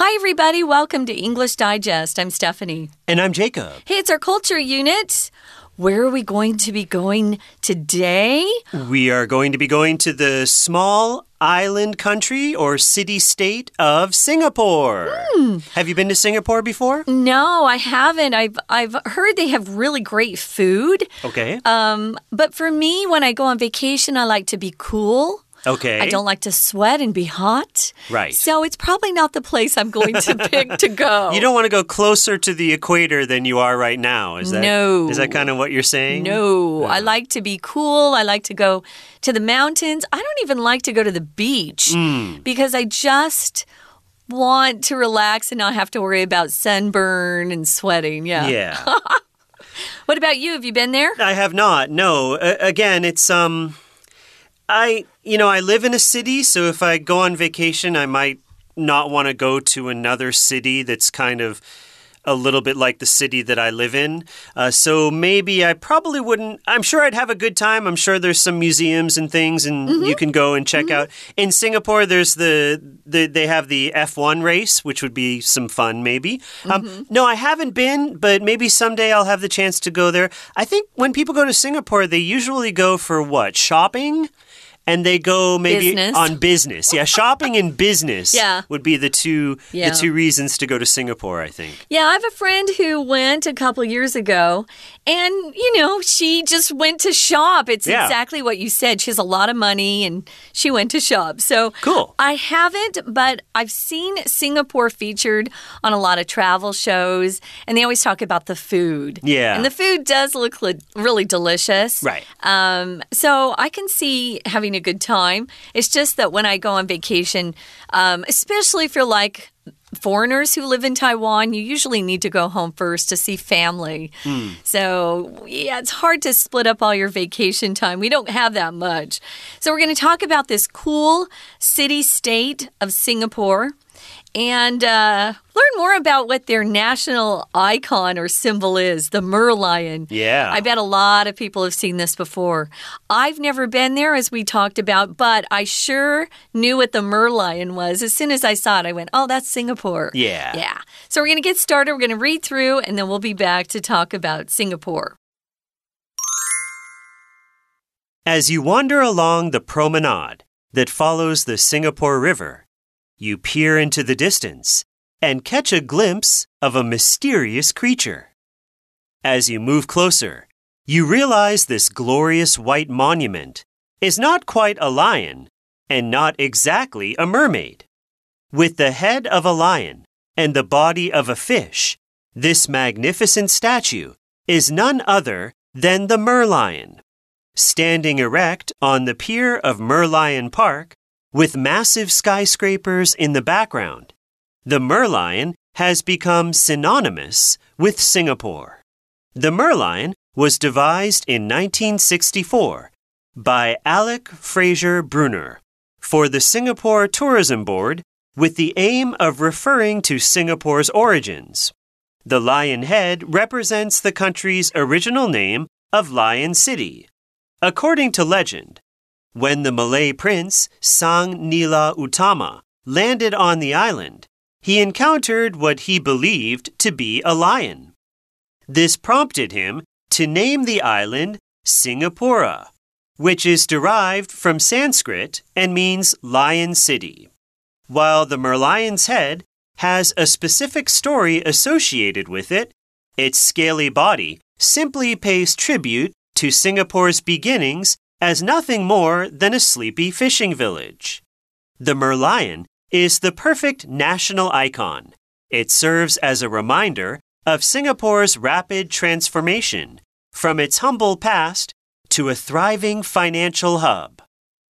Hi, everybody. Welcome to English Digest. I'm Stephanie. And I'm Jacob. Hey, it's our culture unit. Where are we going to be going today? We are going to be going to the small island country or city state of Singapore. Hmm. Have you been to Singapore before? No, I haven't. I've I've heard they have really great food. Okay. Um, but for me, when I go on vacation, I like to be cool. Okay. I don't like to sweat and be hot. Right. So it's probably not the place I'm going to pick to go. You don't want to go closer to the equator than you are right now. Is that No. Is that kind of what you're saying? No, I like to be cool. I like to go to the mountains. I don't even like to go to the beach Hmm. because I just want to relax and not have to worry about sunburn and sweating. Yeah. Yeah. What about you? Have you been there? I have not. No. A again, it's um I you know, I live in a city, so if I go on vacation, I might not want to go to another city that's kind of a little bit like the city that I live in. Uh, so maybe I probably wouldn't. I'm sure I'd have a good time. I'm sure there's some museums and things, and you can go and check out. In Singapore, there's the, the they have the F1 race, which would be some fun, maybe. Um, no, I haven't been, but maybe someday I'll have the chance to go there. I think when people go to Singapore, they usually go for what shopping. And they go maybe Business. on business. Yeah, shopping and business Yeah. would be the two Yeah. the two reasons to go to Singapore, I think. Yeah, I have a friend who went a couple years ago, and you know, she just went to shop. It's Yeah. exactly what you said. She has a lot of money, and she went to shop. So Cool. I haven't, but I've seen Singapore featured on a lot of travel shows, and they always talk about the food. Yeah. and the food does look really delicious. Right. Um, so I can see having a good time. It's just that when I go on vacation, um, especially if you're like foreigners who live in Taiwan, you usually need to go home first to see family. So, yeah, it's hard to split up all your vacation time. We don't have that much. So, we're going to talk about this cool city state of Singapore and uh, learn more about what their national icon or symbol is the merlion. Yeah. I bet a lot of people have seen this before. I've never been there, as we talked about, but I sure knew what the merlion was. As soon as I saw it, I went, oh, that's Singapore. Yeah. Yeah. So we're going to get started. We're going to read through, and then we'll be back to talk about Singapore. As you wander along the promenade that follows the Singapore River, you peer into the distance and catch a glimpse of a mysterious creature. As you move closer, you realize this glorious white monument is not quite a lion and not exactly a mermaid. With the head of a lion and the body of a fish, this magnificent statue is none other than the merlion. Standing erect on the pier of Merlion Park, with massive skyscrapers in the background, the merlion has become synonymous with Singapore. The merlion was devised in 1964 by Alec Fraser Brunner for the Singapore Tourism Board with the aim of referring to Singapore's origins. The lion head represents the country's original name of Lion City. According to legend, when the Malay prince Sang Nila Utama landed on the island, he encountered what he believed to be a lion. This prompted him to name the island Singapura, which is derived from Sanskrit and means lion city. While the merlion's head has a specific story associated with it, its scaly body simply pays tribute to Singapore's beginnings as nothing more than a sleepy fishing village. The merlion is the perfect national icon. It serves as a reminder of Singapore's rapid transformation from its humble past to a thriving financial hub.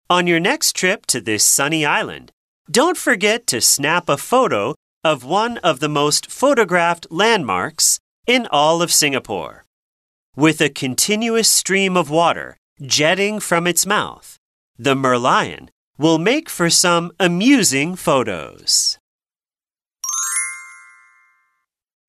On your next trip to this sunny island, don't forget to snap a photo of one of the most photographed landmarks in all of Singapore. With a continuous stream of water jetting from its mouth, the merlion will make for some amusing photos.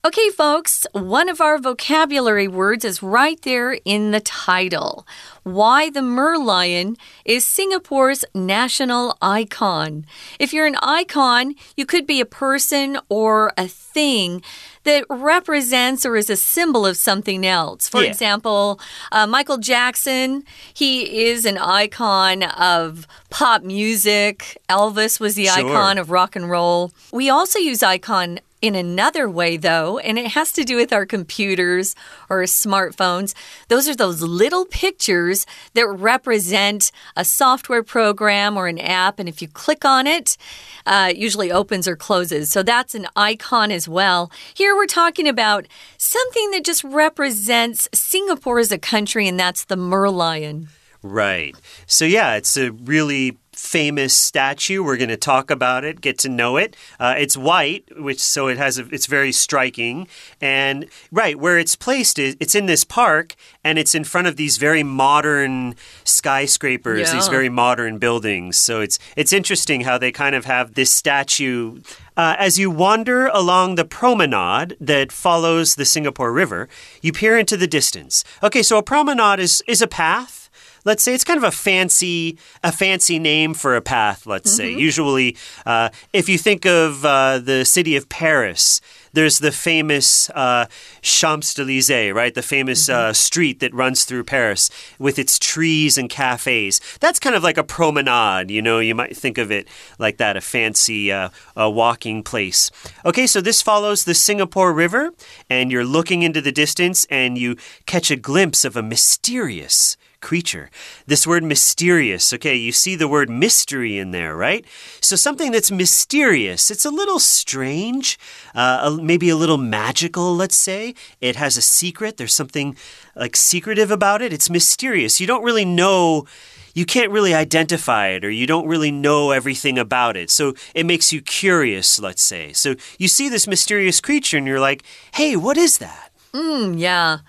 Okay, folks, one of our vocabulary words is right there in the title. Why the merlion is Singapore's national icon. If you're an icon, you could be a person or a thing that represents or is a symbol of something else. For Yeah. example, uh, Michael Jackson, he is an icon of pop music. Elvis was the Sure. icon of rock and roll. We also use icon in another way, though, and it has to do with our computers or smartphones. Those are those little pictures that represent a software program or an app, and if you click on it, uh, it usually opens or closes. So that's an icon as well. Here we're talking about something that just represents Singapore as a country, and that's the merlion. Right. So, yeah, it's a really famous statue. We're going to talk about it, get to know it. Uh, it's white, which so it has a, it's very striking. And right where it's placed is it's in this park, and it's in front of these very modern skyscrapers, these very modern buildings. So it's it's interesting how they kind of have this statue. Uh, as you wander along the promenade that follows the Singapore River, you peer into the distance. Okay, so a promenade is is a path let's say it's kind of a fancy a fancy name for a path let's say usually uh, if you think of uh, the city of paris there's the famous uh, Champs-Élysées, right? The famous uh, street that runs through Paris with its trees and cafes. That's kind of like a promenade, you know, you might think of it like that, a fancy uh, uh, walking place. Okay, so this follows the Singapore River, and you're looking into the distance and you catch a glimpse of a mysterious creature. This word mysterious, okay, you see the word mystery in there, right? So something that's mysterious, it's a little strange, uh, maybe a little magical, let's say. It has a secret, there's something like secretive about it. It's mysterious. You don't really know. You can't really identify it, or you don't really know everything about it. So it makes you curious, let's say. So you see this mysterious creature, and you're like, hey, what is that? Mm, yeah.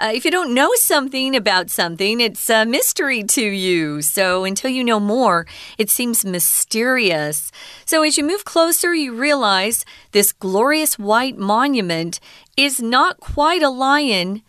Uh, if you don't know something about something, it's a mystery to you. So until you know more, it seems mysterious. So as you move closer, you realize this glorious white monument is not quite a lion.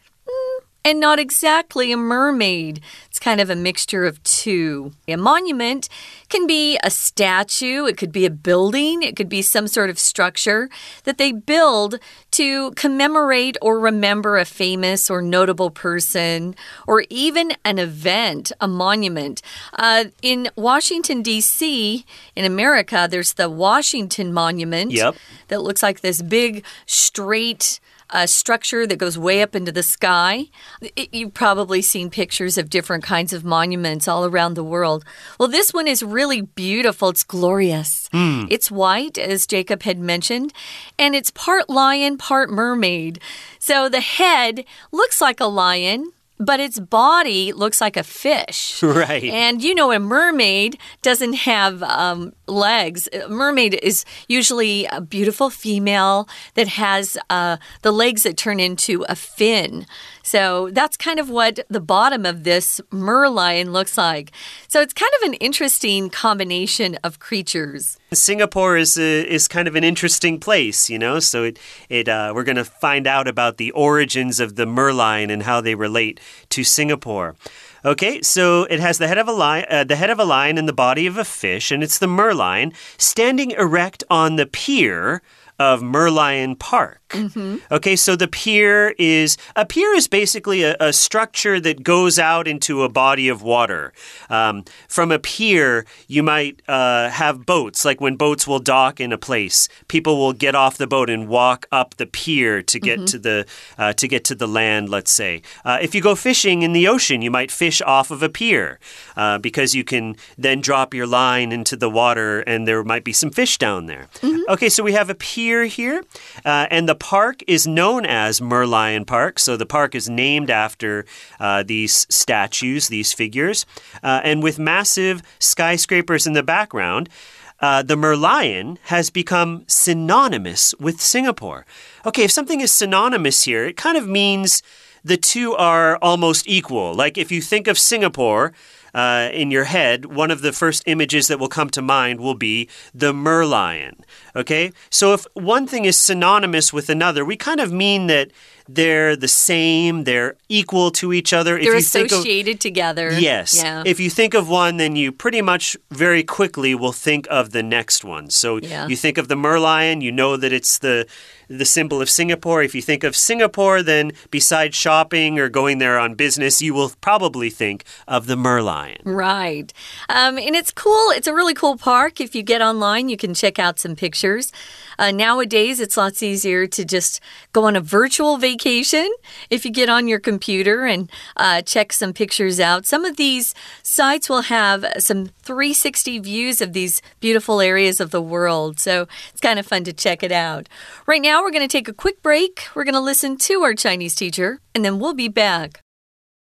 And not exactly a mermaid. It's kind of a mixture of two. A monument can be a statue, it could be a building, it could be some sort of structure that they build to commemorate or remember a famous or notable person, or even an event, a monument. Uh, in Washington, D.C., in America, there's the Washington Monument Yep. that looks like this big, straight, a structure that goes way up into the sky. It- you've probably seen pictures of different kinds of monuments all around the world. Well, this one is really beautiful. It's glorious. Hmm. It's white, as Jacob had mentioned, and it's part lion, part mermaid. So the head looks like a lion. But its body looks like a fish. Right. And you know, a mermaid doesn't have um, legs. A mermaid is usually a beautiful female that has uh, the legs that turn into a fin. So that's kind of what the bottom of this merlion looks like. So it's kind of an interesting combination of creatures. Singapore is a, is kind of an interesting place, you know. So it it uh, we're going to find out about the origins of the merlion and how they relate to Singapore. Okay, so it has the head of a lion, uh, the head of a lion, and the body of a fish, and it's the merlion standing erect on the pier of Merlion Park. Okay, so the pier is a pier is basically a, a structure that goes out into a body of water. Um, from a pier, you might uh, have boats, like when boats will dock in a place, people will get off the boat and walk up the pier to get to the uh, to get to the land. Let's say, uh, if you go fishing in the ocean, you might fish off of a pier uh, because you can then drop your line into the water, and there might be some fish down there. Okay, so we have a pier here, uh, and the park is known as Merlion Park. So the park is named after uh, these statues, these figures, uh, and with massive skyscrapers in the background. Uh, the Merlion has become synonymous with Singapore. Okay, if something is synonymous here, it kind of means the two are almost equal. Like if you think of Singapore, uh, in your head, one of the first images that will come to mind will be the merlion. Okay? So if one thing is synonymous with another, we kind of mean that they're the same, they're equal to each other. They're if you associated of, together. Yes. Yeah. If you think of one, then you pretty much very quickly will think of the next one. So yeah. you think of the merlion, you know that it's the the symbol of Singapore. If you think of Singapore, then besides shopping or going there on business, you will probably think of the merlion. Right. Um, and it's cool. It's a really cool park. If you get online, you can check out some pictures. Uh, nowadays, it's lots easier to just go on a virtual vacation if you get on your computer and uh, check some pictures out. Some of these sites will have some 360 views of these beautiful areas of the world. So it's kind of fun to check it out. Right now, we're going to take a quick break. We're going to listen to our Chinese teacher, and then we'll be back.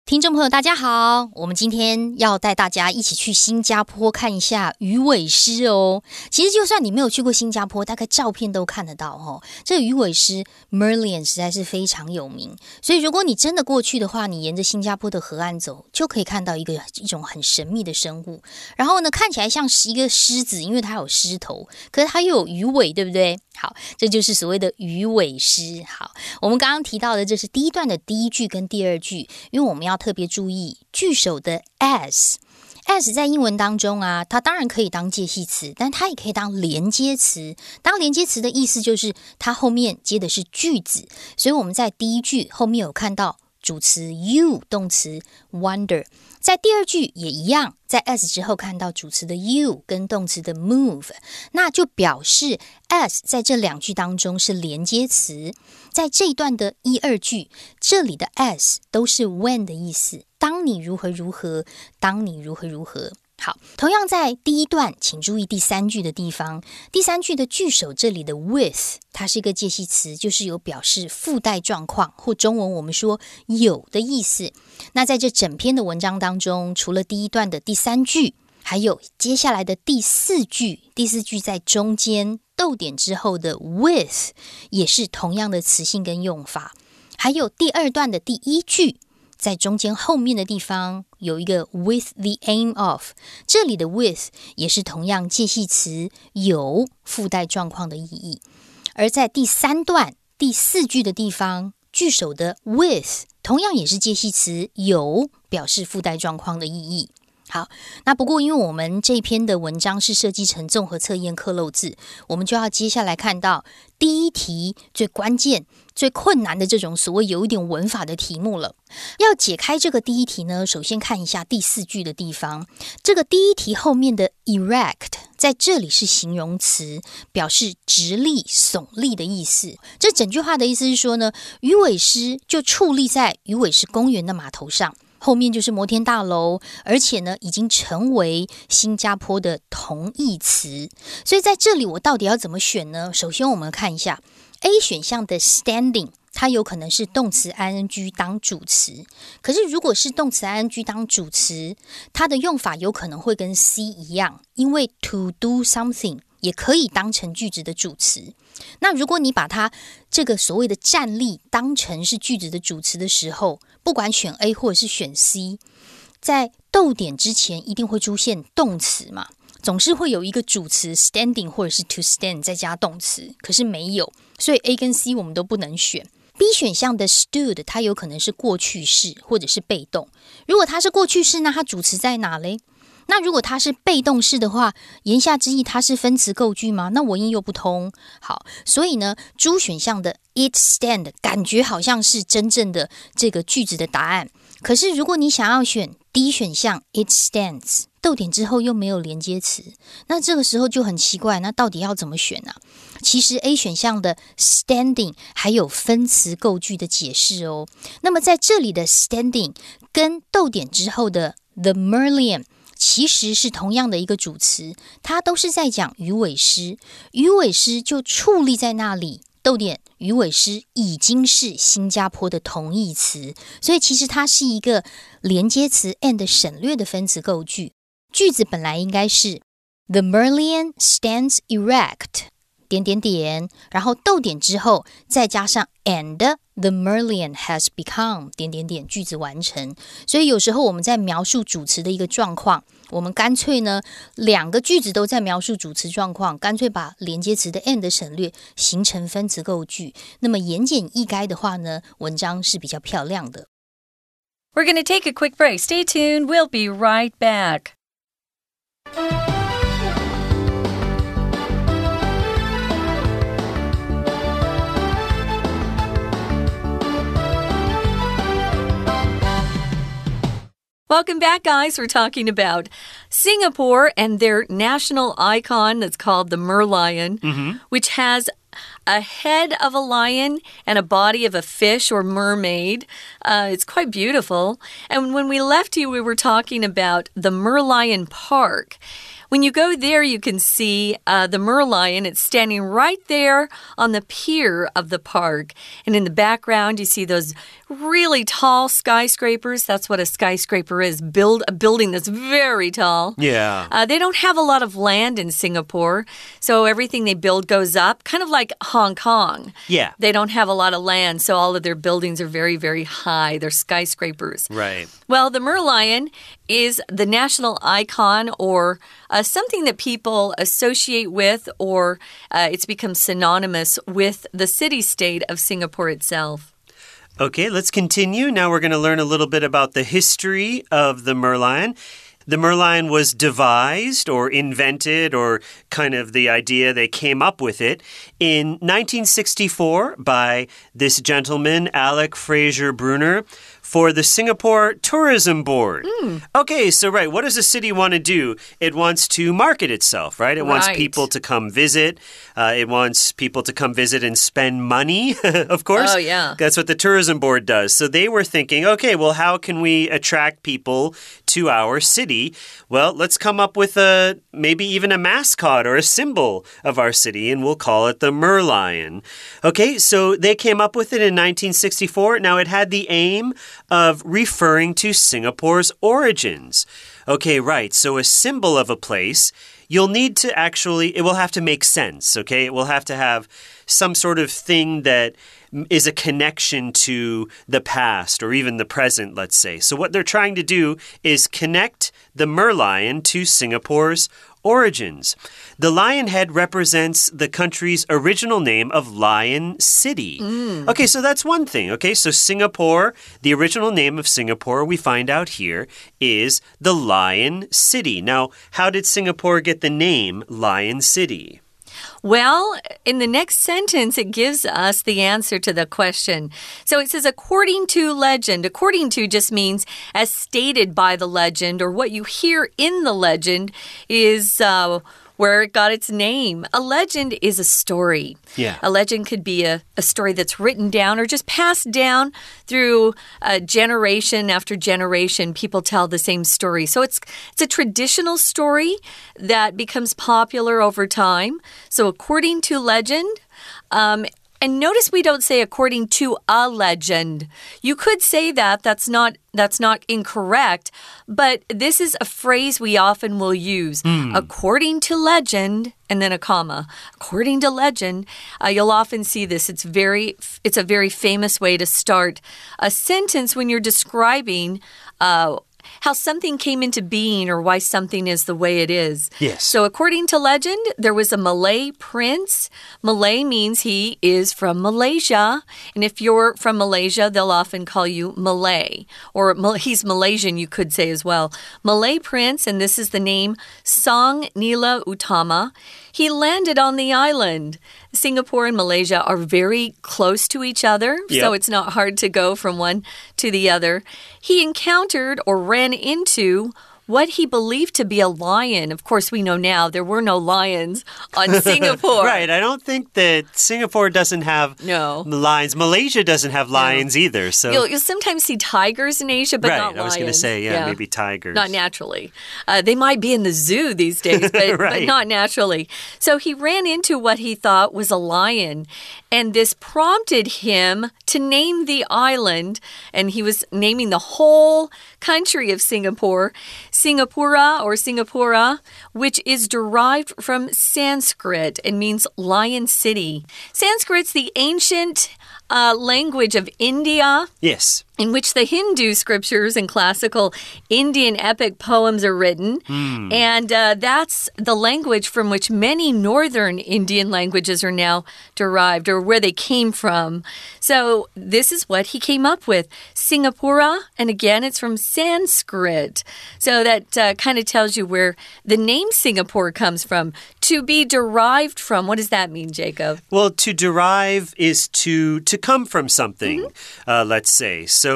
听众朋友，大家好！我们今天要带大家一起去新加坡看一下鱼尾狮哦。其实，就算你没有去过新加坡，大概照片都看得到哦。这个鱼尾狮 Merlion 实在是非常有名，所以如果你真的过去的话，你沿着新加坡的河岸走，就可以看到一个一种很神秘的生物。然后呢，看起来像是一个狮子，因为它有狮头，可是它又有鱼尾，对不对？好，这就是所谓的鱼尾狮。好，我们刚刚提到的，这是第一段的第一句跟第二句，因为我们要特别注意句首的 as，as 在英文当中啊，它当然可以当介系词，但它也可以当连接词。当连接词的意思就是它后面接的是句子，所以我们在第一句后面有看到主词 you，动词 wonder。在第二句也一样，在 as 之后看到主词的 you 跟动词的 move，那就表示 as 在这两句当中是连接词。在这一段的一二句，这里的 as 都是 when 的意思，当你如何如何，当你如何如何。好，同样在第一段，请注意第三句的地方。第三句的句首这里的 with，它是一个介系词，就是有表示附带状况或中文我们说有的意思。那在这整篇的文章当中，除了第一段的第三句，还有接下来的第四句，第四句在中间逗点之后的 with，也是同样的词性跟用法。还有第二段的第一句。在中间后面的地方有一个 with the aim of，这里的 with 也是同样介系词，有附带状况的意义。而在第三段第四句的地方，句首的 with 同样也是介系词，有表示附带状况的意义。好，那不过因为我们这篇的文章是设计成综合测验课漏字，我们就要接下来看到第一题最关键、最困难的这种所谓有一点文法的题目了。要解开这个第一题呢，首先看一下第四句的地方。这个第一题后面的 erect 在这里是形容词，表示直立、耸立的意思。这整句话的意思是说呢，鱼尾狮就矗立在鱼尾狮公园的码头上。后面就是摩天大楼，而且呢，已经成为新加坡的同义词。所以在这里，我到底要怎么选呢？首先，我们看一下 A 选项的 standing，它有可能是动词 ing 当主词。可是，如果是动词 ing 当主词，它的用法有可能会跟 C 一样，因为 to do something 也可以当成句子的主词。那如果你把它这个所谓的站立当成是句子的主词的时候，不管选 A 或者是选 C，在逗点之前一定会出现动词嘛？总是会有一个主词 standing 或者是 to stand 再加动词，可是没有，所以 A 跟 C 我们都不能选。B 选项的 stood 它有可能是过去式或者是被动。如果它是过去式，那它主词在哪嘞？那如果它是被动式的话，言下之意它是分词构句吗？那文音又不通。好，所以呢，猪选项的 it stand 感觉好像是真正的这个句子的答案。可是如果你想要选 D 选项 it stands，逗点之后又没有连接词，那这个时候就很奇怪。那到底要怎么选呢？其实 A 选项的 standing 还有分词构句的解释哦。那么在这里的 standing 跟逗点之后的 the merlion。其实是同样的一个主词，它都是在讲鱼尾狮。鱼尾狮就矗立在那里，逗点鱼尾狮已经是新加坡的同义词，所以其实它是一个连接词 and 省略的分词构句。句子本来应该是 The Merlion stands erect 点点点，然后逗点之后再加上 and the Merlion has become 点点点，句子完成。所以有时候我们在描述主词的一个状况，我们干脆呢两个句子都在描述主词状况，干脆把连接词的 and 省略，形成分词构句。那么言简意赅的话呢，文章是比较漂亮的。 We're going to take a quick break. Stay tuned. We'll be right back. Welcome back, guys. We're talking about Singapore and their national icon that's called the merlion, mm-hmm. which has a head of a lion and a body of a fish or mermaid. Uh, it's quite beautiful. And when we left you, we were talking about the Merlion Park. When you go there, you can see uh, the merlion. It's standing right there on the pier of the park. And in the background, you see those really tall skyscrapers. That's what a skyscraper is build a building that's very tall. Yeah. Uh, they don't have a lot of land in Singapore, so everything they build goes up, kind of like Hong Kong. Yeah. They don't have a lot of land, so all of their buildings are very, very high. They're skyscrapers. Right. Well, the merlion is the national icon or uh, something that people associate with, or uh, it's become synonymous with the city state of Singapore itself. Okay, let's continue. Now we're going to learn a little bit about the history of the Merlion. The Merlion was devised or invented, or kind of the idea they came up with it, in 1964 by this gentleman, Alec Fraser Brunner, for the Singapore Tourism Board. Okay, so, right, what does a city want to do? It wants to market itself, right? It wants people to come visit, uh, it wants people to come visit and spend money, of course. Oh, yeah. That's what the tourism board does. So they were thinking, okay, well, how can we attract people to our city? Well, let's come up with a maybe even a mascot or a symbol of our city, and we'll call it the Merlion. Okay, so they came up with it in 1964. Now it had the aim of referring to Singapore's origins. Okay, right. So a symbol of a place you'll need to actually, it will have to make sense, okay? It will have to have some sort of thing that is a connection to the past or even the present, let's say. So, what they're trying to do is connect the merlion to Singapore's origins. The lion head represents the country's original name of Lion City. Mm. Okay, so that's one thing. Okay, so Singapore, the original name of Singapore, we find out here, is the Lion City. Now, how did Singapore get the name Lion City? Well, in the next sentence, it gives us the answer to the question. So it says, according to legend. According to just means as stated by the legend, or what you hear in the legend is. Uh, where it got its name. A legend is a story. Yeah. A legend could be a, a story that's written down or just passed down through uh, generation after generation. People tell the same story. So it's it's a traditional story that becomes popular over time. So according to legend, um, and notice we don't say according to a legend. You could say that that's not that's not incorrect, but this is a phrase we often will use. According to legend and then a comma. According to legend, uh, you'll often see this. It's very it's a very famous way to start a sentence when you're describing uh, how something came into being or why something is the way it is. Yes. So, according to legend, there was a Malay prince. Malay means he is from Malaysia. And if you're from Malaysia, they'll often call you Malay. Or he's Malaysian, you could say as well. Malay prince, and this is the name Sang Nila Utama. He landed on the island. Singapore and Malaysia are very close to each other, so it's not hard to go from one to the other. He encountered or ran into what he believed to be a lion. Of course, we know now there were no lions on Singapore. Right. I don't think that Singapore doesn't have No. lions. Malaysia doesn't have lions either. So You'll, you'll sometimes see tigers in Asia, but right. not lions. I was going to say, yeah, maybe tigers. Not naturally. Uh, they might be in the zoo these days, but, but not naturally. So he ran into what he thought was a lion, and this prompted him to name the island, and he was naming the whole country of Singapore Singapura or Singapura, which is derived from Sanskrit and means lion city. Sanskrit's the ancient uh, language of India Yes. In which the Hindu scriptures and classical Indian epic poems are written. And uh, that's the language from which many northern Indian languages are now derived or where they came from. So, this is what he came up with Singapura. And again, it's from Sanskrit. So, that uh, kind of tells you where the name Singapore comes from. To be derived from, what does that mean, Jacob? Well, to derive is to to come from something. Uh, let's say. So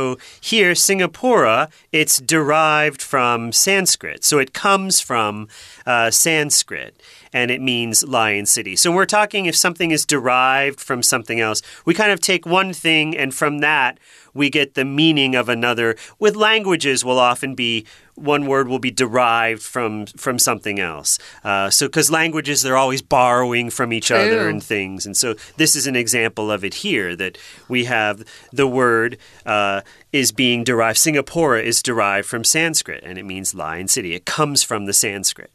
here, Singapura, it's derived from Sanskrit. So it comes from uh, Sanskrit, and it means lion city. So we're talking if something is derived from something else, we kind of take one thing, and from that we get the meaning of another. With languages, will often be one word will be derived from from something else. Uh, so because languages they're always borrowing from each other and things, and so this is an example of it here that we have the word uh, is being derived. Singapore is derived from Sanskrit, and it means lion city. It comes from the Sanskrit.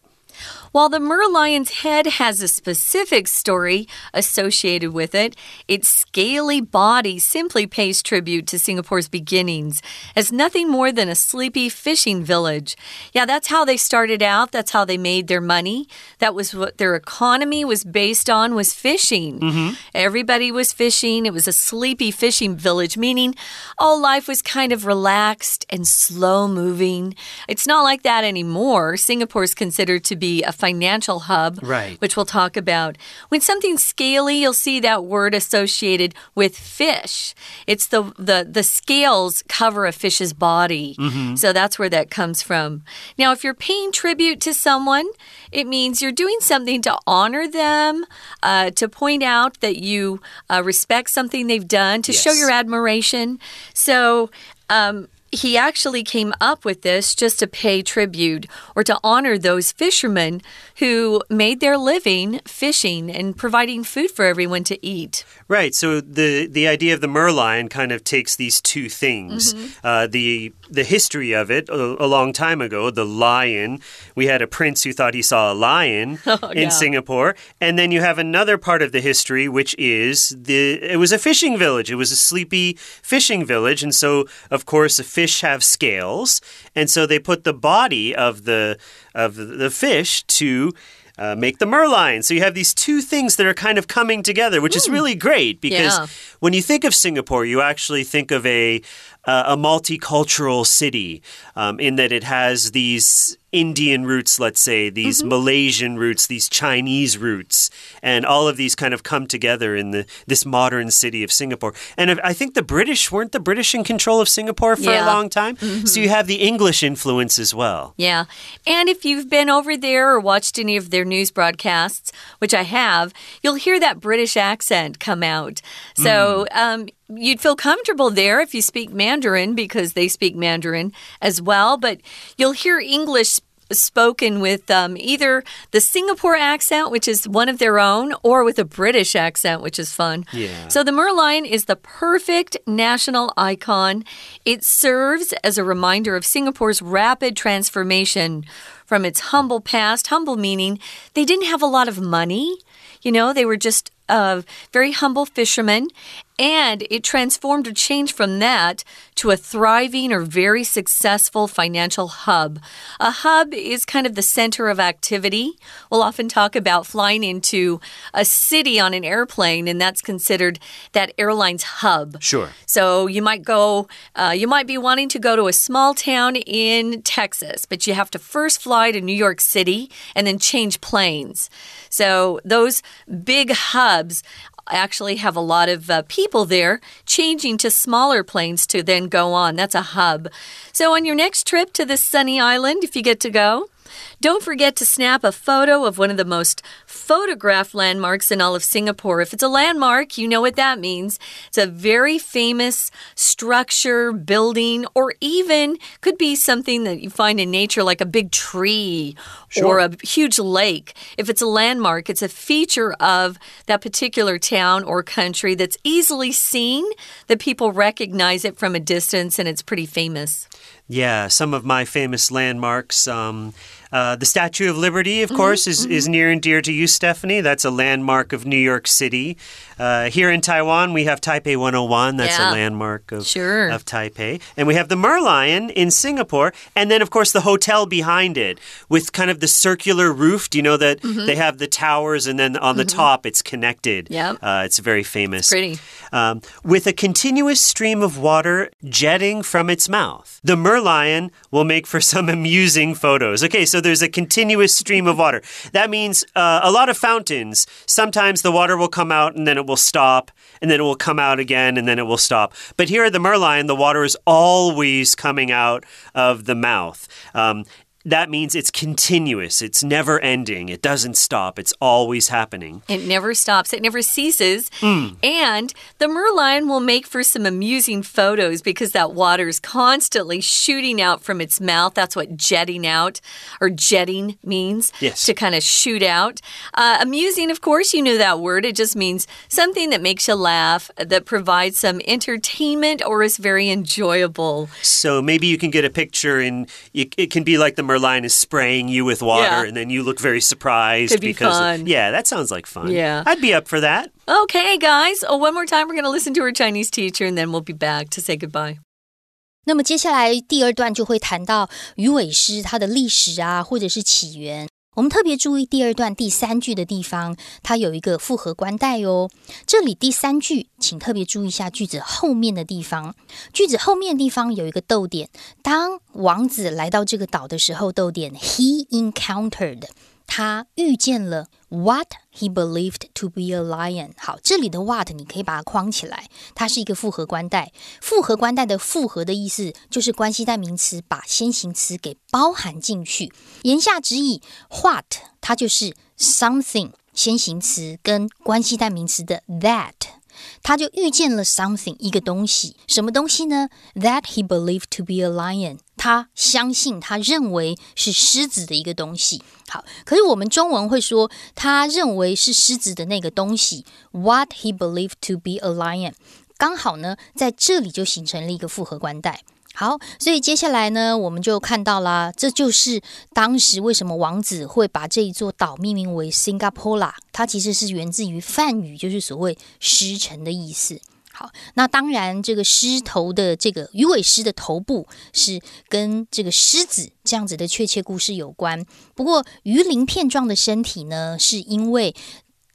While the merlion's head has a specific story associated with it, its scaly body simply pays tribute to Singapore's beginnings as nothing more than a sleepy fishing village. Yeah, that's how they started out. That's how they made their money. That was what their economy was based on was fishing. Mm-hmm. Everybody was fishing. It was a sleepy fishing village, meaning all life was kind of relaxed and slow moving. It's not like that anymore. Singapore is considered to be a financial hub, Right. which we'll talk about. When something's scaly, you'll see that word associated with fish. It's the the the scales cover a fish's body. So that's where that comes from. Now, if you're paying tribute to someone, it means you're doing something to honor them, uh, to point out that you uh, respect something they've done, to show your admiration. So, um, he actually came up with this just to pay tribute or to honor those fishermen who made their living fishing and providing food for everyone to eat. Right. So the the idea of the merlion kind of takes these two things. Uh, the the history of it a, a long time ago. The lion. We had a prince who thought he saw a lion in yeah. Singapore, and then you have another part of the history, which is the it was a fishing village. It was a sleepy fishing village, and so of course the fish have scales, and so they put the body of the of the, fish to uh, make the merlion. So you have these two things that are kind of coming together, which is really great because Yeah. when you think of Singapore, you actually think of a uh, a multicultural city um, in that it has these Indian roots, let's say, these Malaysian roots, these Chinese roots, and all of these kind of come together in the this modern city of Singapore. And I think the British weren't the British in control of Singapore for Yeah. a long time, so you have the English influence as well. Yeah. And if you've been over there or watched any of their news broadcasts, which I have, you'll hear that British accent come out. So, um, You'd feel comfortable there if you speak Mandarin because they speak Mandarin as well, but you'll hear English spoken with um, either the Singapore accent, which is one of their own, or with a British accent, which is fun. Yeah. So the merlion is the perfect national icon. It serves as a reminder of Singapore's rapid transformation from its humble past, humble meaning they didn't have a lot of money. You know, they were just uh, very humble fishermen. And it transformed or changed from that to a thriving or very successful financial hub. A hub is kind of the center of activity. We'll often talk about flying into a city on an airplane, and that's considered that airline's hub. Sure. So you might go, uh, you might be wanting to go to a small town in Texas, but you have to first fly to New York City and then change planes. So those big hubs actually have a lot of uh, people there changing to smaller planes to then go on. That's a hub. So on your next trip to this sunny island, if you get to go, don't forget to snap a photo of one of the most photographed landmarks in all of Singapore. If it's a landmark, you know what that means. It's a very famous structure, building, or even could be something that you find in nature like a big tree or a huge lake. If it's a landmark, it's a feature of that particular town or country that's easily seen, that people recognize it from a distance, and it's pretty famous. Yeah, some of my famous landmarks. Um, uh, the Statue of Liberty, of course, is, is near and dear to you, Stephanie. That's a landmark of New York City. Uh, here in Taiwan, we have Taipei 101. That's Yeah. a landmark of, Sure. of Taipei. And we have the Merlion in Singapore. And then, of course, the hotel behind it with kind of the circular roof. Do you know that they have the towers and then on the top it's connected? Yep. Uh, it's very famous. Pretty. Um, with a continuous stream of water jetting from its mouth. The merlion will make for some amusing photos. Okay, so there's a continuous stream of water. That means uh, a lot of fountains. Sometimes the water will come out and then it will stop, and then it will come out again and then it will stop. But here at the merlion, the water is always coming out of the mouth. Um, that means it's continuous. It's never ending. It doesn't stop. It's always happening. It never stops, it never ceases. And the merlion will make for some amusing photos because that water is constantly shooting out from its mouth. That's what jetting out or jetting means. Yes. To kind of shoot out. Uh, amusing, of course, you know that word. It just means something that makes you laugh, that provides some entertainment, or is very enjoyable. So maybe you can get a picture, and it, it can be like the merlion is spraying you with water, Yeah. and then you look very surprised Could be because fun. yeah, that sounds like fun. Yeah. I'd be up for that. Okay, guys. Oh, one more time, we're going to listen to our Chinese teacher, and then we'll be back to say goodbye. 那么接下来第二段就会谈到鱼尾狮它的历史啊，或者是起源。 我们特别注意第二段第三句的地方，它有一个复合关带哦。这里第三句，请特别注意一下句子后面的地方。句子后面的地方有一个逗点，当王子来到这个岛的时候，逗点 he encountered。他遇见了 what he believed to be a lion。好，这里的 what 你可以把它框起来，它是一个复合关带。复合关带的复合的意思就是关系代名词把先行词给包含进去。言下之意，what 它就是 something 先行词跟关系代名词的 that。他就遇见了 something 一个东西，什么东西呢？That he believed to be a lion，他相信他认为是狮子的一个东西。好，可是我们中文会说他认为是狮子的那个东西，What he believed to be a lion，刚好呢在这里就形成了一个复合关带。好，所以接下来呢，我们就看到啦，这就是当时为什么王子会把这一座岛命名为 Singapore，它其实是源自于梵语，就是所谓狮城的意思。好，那当然，这个狮头的这个鱼尾狮的头部是跟这个狮子这样子的确切故事有关。不过，鱼鳞片状的身体呢，是因为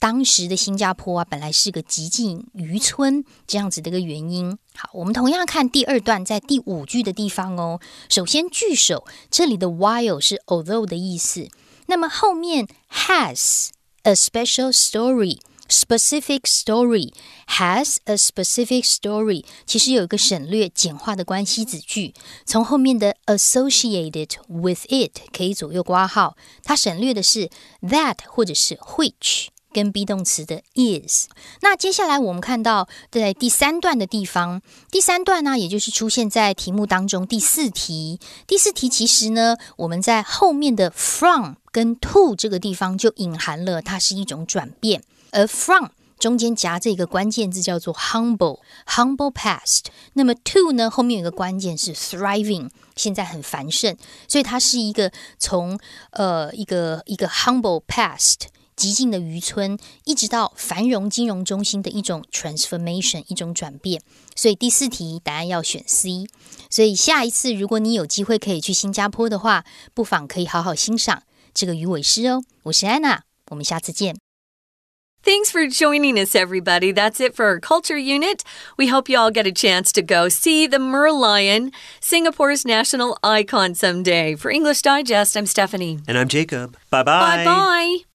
当时的新加坡啊，本来是个极尽渔村这样子的一个原因。好，我们同样看第二段，在第五句的地方哦。首先，句首这里的 while 是 although 的意思，那么后面 has a special story。Specific story has a specific story，其实有一个省略简化的关系子句，从后面的 associated with it 可以左右挂号，它省略的是 that 或者是 which。跟 be 动词的 is，那接下来我们看到在第三段的地方，第三段呢，也就是出现在题目当中第四题。第四题其实呢，我们在后面的 from 跟 to 这个地方就隐含了它是一种转变，而 from 中间夹着一个关键字叫做 humble，humble past。那么 to 呢，后面有一个关键是 thriving，现在很繁盛，所以它是一个从呃一个一个 humble past。极尽的渔村，一直到繁荣金融中心的一种 transformation，一种转变。所以第四题答案要选 C。所以下一次如果你有机会可以去新加坡的话，不妨可以好好欣赏这个鱼尾狮哦。我是安娜，我们下次见。 Thanks for joining us, everybody. That's it for our culture unit. We hope you all get a chance to go see the merlion, Singapore's national icon someday. For English Digest, I'm Stephanie. And I'm Jacob. Bye bye. Bye bye.